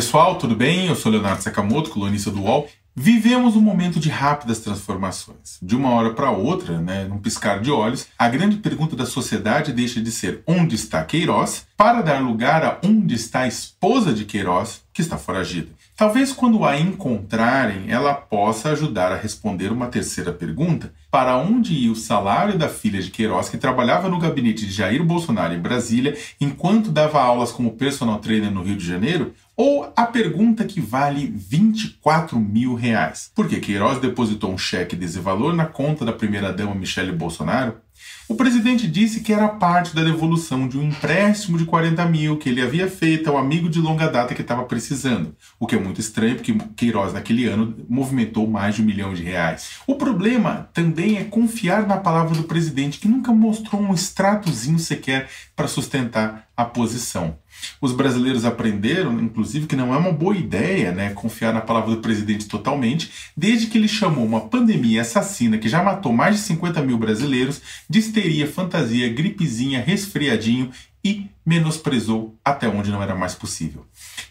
pessoal, tudo bem? Eu sou Leonardo Sakamoto, colunista do UOL. Vivemos um momento de rápidas transformações. De uma hora para outra, né, num piscar de olhos, a grande pergunta da sociedade deixa de ser onde está Queiroz para dar lugar a onde está a esposa de Queiroz, que está foragida. Talvez quando a encontrarem, ela possa ajudar a responder uma terceira pergunta: para onde ia o salário da filha de Queiroz, que trabalhava no gabinete de Jair Bolsonaro em Brasília, enquanto dava aulas como personal trainer no Rio de Janeiro? Ou a pergunta que vale 24 mil reais? Porque Queiroz depositou um cheque desse valor na conta da primeira-dama Michele Bolsonaro? O presidente disse que era parte da devolução de um empréstimo de 40 mil que ele havia feito ao amigo de longa data que estava precisando, o que é muito estranho porque Queiroz naquele ano movimentou mais de um milhão de reais. O problema também é confiar na palavra do presidente que nunca mostrou um extratozinho sequer para sustentar a posição. Os brasileiros aprenderam, inclusive, que não é uma boa ideia né, confiar na palavra do presidente totalmente, desde que ele chamou uma pandemia assassina que já matou mais de 50 mil brasileiros de histeria, fantasia, gripezinha, resfriadinho e menosprezou até onde não era mais possível.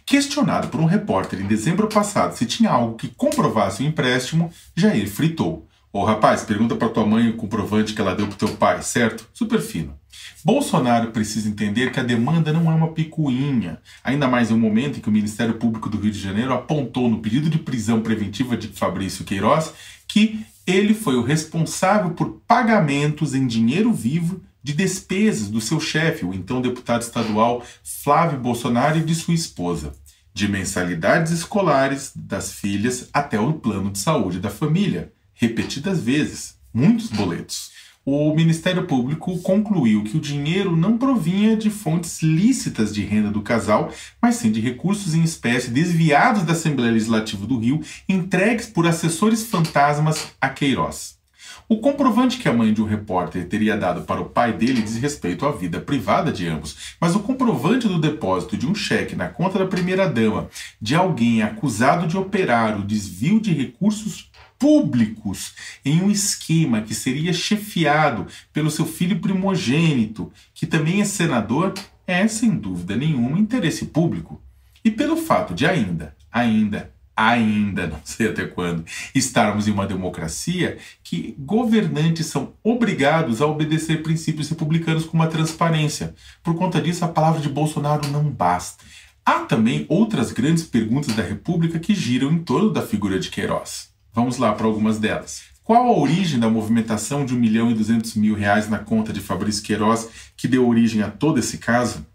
Questionado por um repórter em dezembro passado se tinha algo que comprovasse o empréstimo, Jair fritou. Ô rapaz, pergunta para tua mãe o comprovante que ela deu pro teu pai, certo? Super fino. Bolsonaro precisa entender que a demanda não é uma picuinha, ainda mais em um momento em que o Ministério Público do Rio de Janeiro apontou no pedido de prisão preventiva de Fabrício Queiroz que ele foi o responsável por pagamentos em dinheiro vivo de despesas do seu chefe, o então deputado estadual Flávio Bolsonaro e de sua esposa, de mensalidades escolares das filhas até o plano de saúde da família, repetidas vezes, muitos boletos o Ministério Público concluiu que o dinheiro não provinha de fontes lícitas de renda do casal, mas sim de recursos em espécie desviados da Assembleia Legislativa do Rio, entregues por assessores fantasmas a Queiroz. O comprovante que a mãe de um repórter teria dado para o pai dele diz respeito à vida privada de ambos, mas o comprovante do depósito de um cheque na conta da primeira-dama de alguém acusado de operar o desvio de recursos públicos em um esquema que seria chefiado pelo seu filho primogênito, que também é senador, é sem dúvida nenhuma interesse público. E pelo fato de ainda, ainda, ainda, não sei até quando, estarmos em uma democracia que governantes são obrigados a obedecer princípios republicanos com uma transparência. Por conta disso, a palavra de Bolsonaro não basta. Há também outras grandes perguntas da República que giram em torno da figura de Queiroz. Vamos lá para algumas delas. Qual a origem da movimentação de 1 milhão e 200 mil reais na conta de Fabrício Queiroz que deu origem a todo esse caso?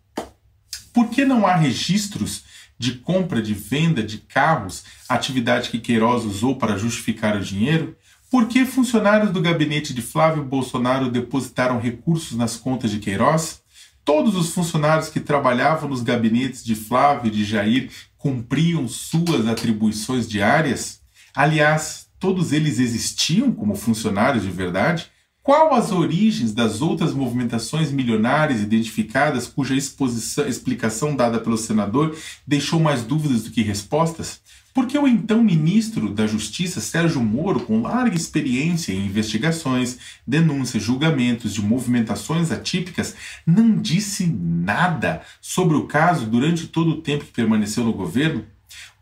Por que não há registros de compra de venda de carros, atividade que Queiroz usou para justificar o dinheiro? Por que funcionários do gabinete de Flávio Bolsonaro depositaram recursos nas contas de Queiroz? Todos os funcionários que trabalhavam nos gabinetes de Flávio e de Jair cumpriam suas atribuições diárias? Aliás, todos eles existiam como funcionários de verdade? Qual as origens das outras movimentações milionárias identificadas cuja explicação dada pelo senador deixou mais dúvidas do que respostas? Porque o então ministro da Justiça, Sérgio Moro, com larga experiência em investigações, denúncias, julgamentos de movimentações atípicas, não disse nada sobre o caso durante todo o tempo que permaneceu no governo?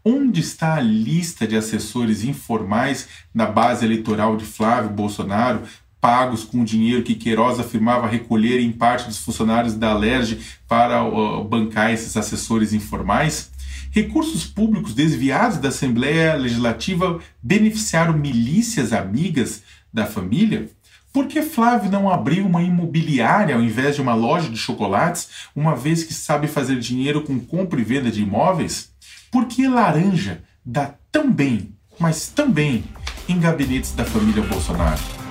Onde está a lista de assessores informais na base eleitoral de Flávio Bolsonaro, pagos com dinheiro que Queiroz afirmava recolher em parte dos funcionários da Alerj para uh, bancar esses assessores informais? Recursos públicos desviados da Assembleia Legislativa beneficiaram milícias amigas da família? Por que Flávio não abriu uma imobiliária ao invés de uma loja de chocolates, uma vez que sabe fazer dinheiro com compra e venda de imóveis? Por que laranja dá tão bem, mas tão bem, em gabinetes da família Bolsonaro?